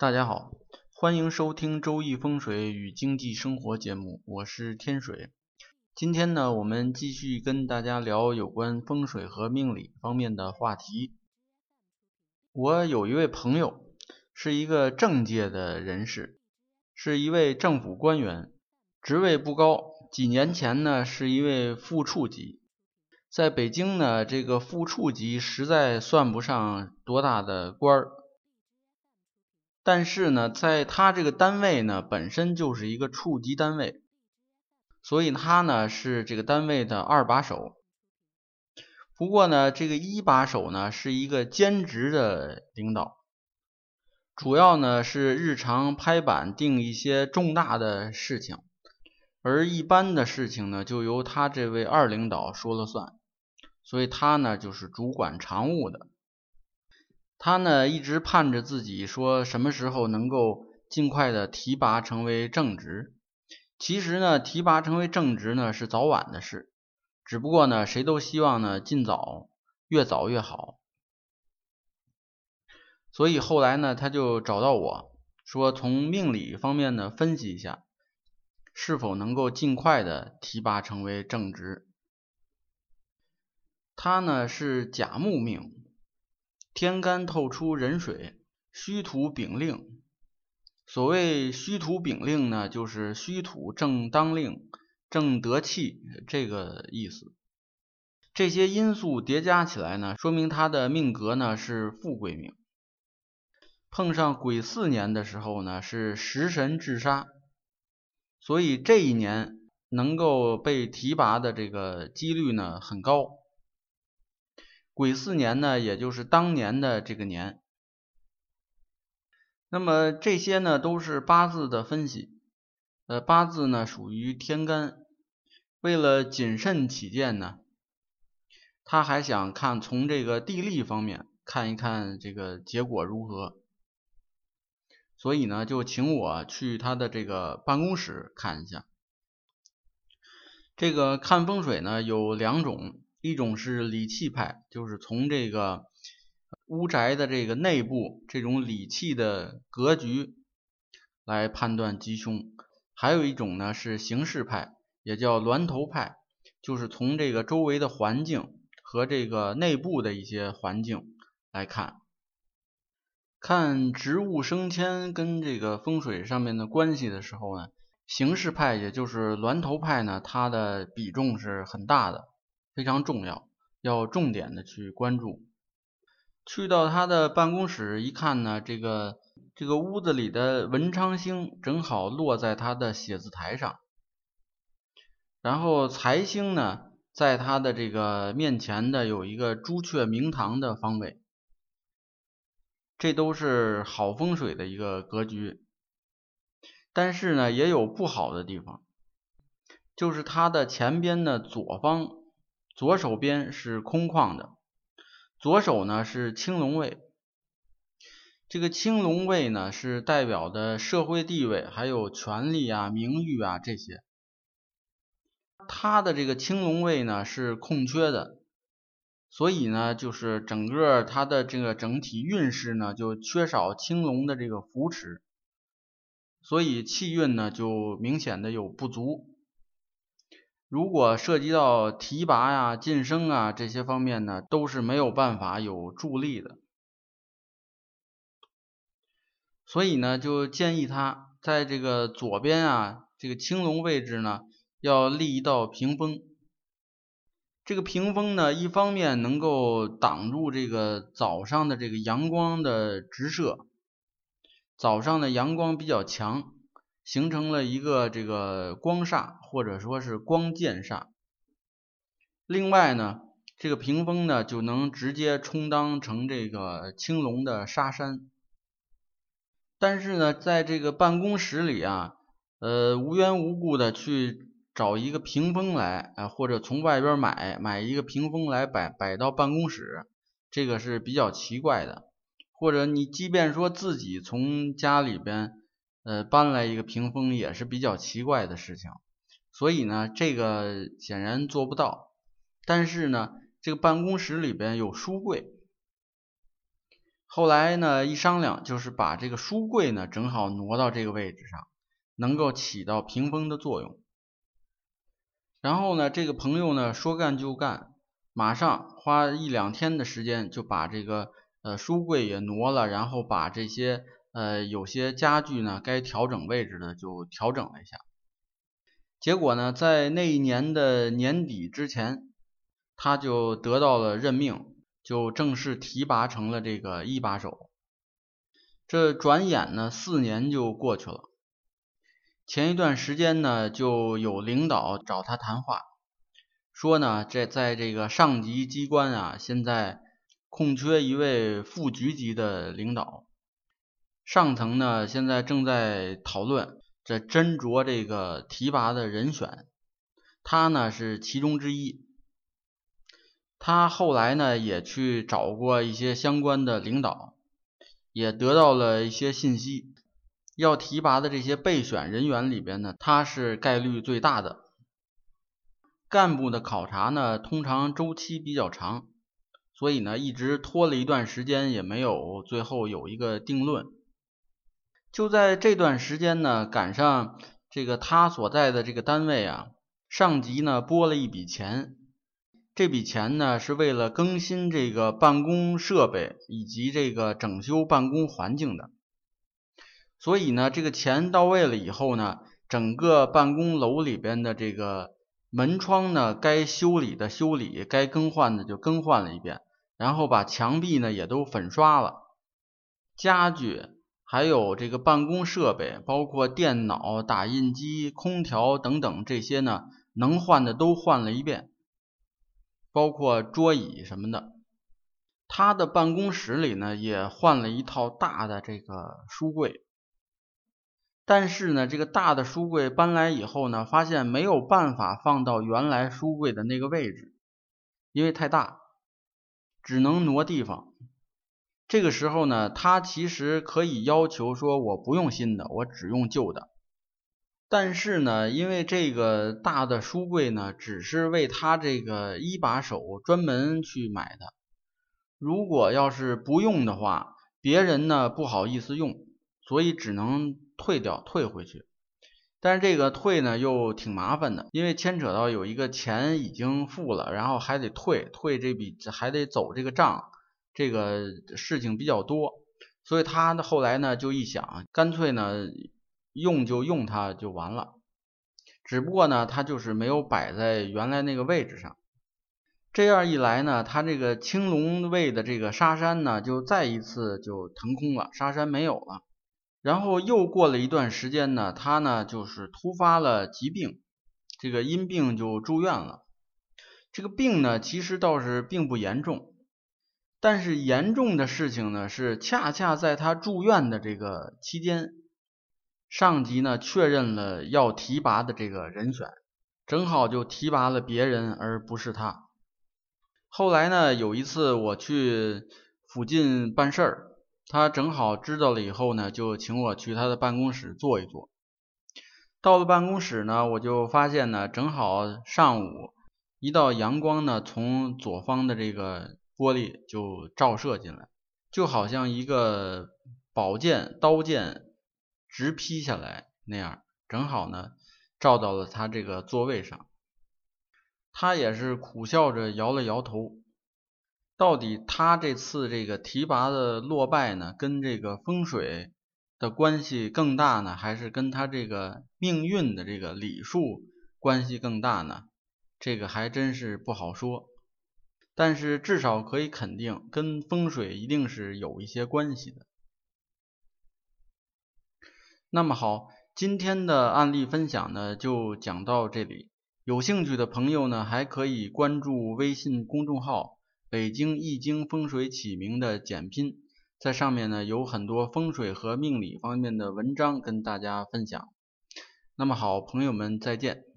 大家好，欢迎收听《周易风水与经济生活》节目，我是天水。今天呢，我们继续跟大家聊有关风水和命理方面的话题。我有一位朋友，是一个政界的人士，是一位政府官员，职位不高。几年前呢，是一位副处级，在北京呢，这个副处级实在算不上多大的官儿。但是呢，在他这个单位呢，本身就是一个处级单位，所以他呢是这个单位的二把手。不过呢，这个一把手呢是一个兼职的领导，主要呢是日常拍板定一些重大的事情，而一般的事情呢就由他这位二领导说了算，所以他呢就是主管常务的。他呢一直盼着自己说什么时候能够尽快的提拔成为正职。其实呢，提拔成为正职呢是早晚的事，只不过呢，谁都希望呢尽早，越早越好。所以后来呢，他就找到我说，从命理方面呢分析一下，是否能够尽快的提拔成为正职。他呢是甲木命。天干透出壬水，虚土丙令。所谓虚土丙令呢，就是虚土正当令，正得气这个意思。这些因素叠加起来呢，说明他的命格呢是富贵命。碰上癸巳年的时候呢，是食神制杀，所以这一年能够被提拔的这个几率呢很高。癸巳年呢，也就是当年的这个年。那么这些呢，都是八字的分析。呃，八字呢属于天干，为了谨慎起见呢，他还想看从这个地利方面看一看这个结果如何。所以呢，就请我去他的这个办公室看一下。这个看风水呢有两种。一种是理气派，就是从这个屋宅的这个内部这种理气的格局来判断吉凶；还有一种呢是形势派，也叫峦头派，就是从这个周围的环境和这个内部的一些环境来看，看植物升迁跟这个风水上面的关系的时候呢，形势派也就是峦头派呢，它的比重是很大的。非常重要，要重点的去关注。去到他的办公室一看呢，这个这个屋子里的文昌星正好落在他的写字台上，然后财星呢，在他的这个面前的有一个朱雀明堂的方位，这都是好风水的一个格局。但是呢，也有不好的地方，就是他的前边的左方。左手边是空旷的，左手呢是青龙位，这个青龙位呢是代表的社会地位，还有权力啊、名誉啊这些。他的这个青龙位呢是空缺的，所以呢就是整个他的这个整体运势呢就缺少青龙的这个扶持，所以气运呢就明显的有不足。如果涉及到提拔呀、晋升啊这些方面呢，都是没有办法有助力的。所以呢，就建议他在这个左边啊，这个青龙位置呢，要立一道屏风。这个屏风呢，一方面能够挡住这个早上的这个阳光的直射，早上的阳光比较强。形成了一个这个光煞，或者说是光剑煞。另外呢，这个屏风呢就能直接充当成这个青龙的沙山。但是呢，在这个办公室里啊，呃，无缘无故的去找一个屏风来，啊，或者从外边买买一个屏风来摆摆到办公室，这个是比较奇怪的。或者你即便说自己从家里边。呃，搬来一个屏风也是比较奇怪的事情，所以呢，这个显然做不到。但是呢，这个办公室里边有书柜，后来呢，一商量就是把这个书柜呢正好挪到这个位置上，能够起到屏风的作用。然后呢，这个朋友呢说干就干，马上花一两天的时间就把这个呃书柜也挪了，然后把这些呃有些家具呢该调整位置的就调整了一下。结果呢，在那一年的年底之前，他就得到了任命，就正式提拔成了这个一把手。这转眼呢，四年就过去了。前一段时间呢，就有领导找他谈话，说呢，这在这个上级机关啊，现在空缺一位副局级的领导，上层呢现在正在讨论。这斟酌这个提拔的人选，他呢是其中之一。他后来呢也去找过一些相关的领导，也得到了一些信息。要提拔的这些备选人员里边呢，他是概率最大的。干部的考察呢，通常周期比较长，所以呢一直拖了一段时间，也没有最后有一个定论。就在这段时间呢，赶上这个他所在的这个单位啊，上级呢拨了一笔钱，这笔钱呢是为了更新这个办公设备以及这个整修办公环境的。所以呢，这个钱到位了以后呢，整个办公楼里边的这个门窗呢，该修理的修理，该更换的就更换了一遍，然后把墙壁呢也都粉刷了，家具。还有这个办公设备，包括电脑、打印机、空调等等这些呢，能换的都换了一遍，包括桌椅什么的。他的办公室里呢，也换了一套大的这个书柜。但是呢，这个大的书柜搬来以后呢，发现没有办法放到原来书柜的那个位置，因为太大，只能挪地方。这个时候呢，他其实可以要求说我不用新的，我只用旧的。但是呢，因为这个大的书柜呢，只是为他这个一把手专门去买的。如果要是不用的话，别人呢不好意思用，所以只能退掉，退回去。但是这个退呢又挺麻烦的，因为牵扯到有一个钱已经付了，然后还得退，退这笔还得走这个账。这个事情比较多，所以他呢后来呢就一想，干脆呢用就用它就完了。只不过呢他就是没有摆在原来那个位置上。这样一来呢，他这个青龙位的这个沙山呢就再一次就腾空了，沙山没有了。然后又过了一段时间呢，他呢就是突发了疾病，这个因病就住院了。这个病呢其实倒是并不严重。但是严重的事情呢，是恰恰在他住院的这个期间，上级呢确认了要提拔的这个人选，正好就提拔了别人，而不是他。后来呢，有一次我去附近办事儿，他正好知道了以后呢，就请我去他的办公室坐一坐。到了办公室呢，我就发现呢，正好上午一道阳光呢，从左方的这个。玻璃就照射进来，就好像一个宝剑、刀剑直劈下来那样，正好呢照到了他这个座位上。他也是苦笑着摇了摇头。到底他这次这个提拔的落败呢，跟这个风水的关系更大呢，还是跟他这个命运的这个礼数关系更大呢？这个还真是不好说。但是至少可以肯定，跟风水一定是有一些关系的。那么好，今天的案例分享呢就讲到这里。有兴趣的朋友呢，还可以关注微信公众号“北京易经风水起名”的简拼，在上面呢有很多风水和命理方面的文章跟大家分享。那么好，朋友们再见。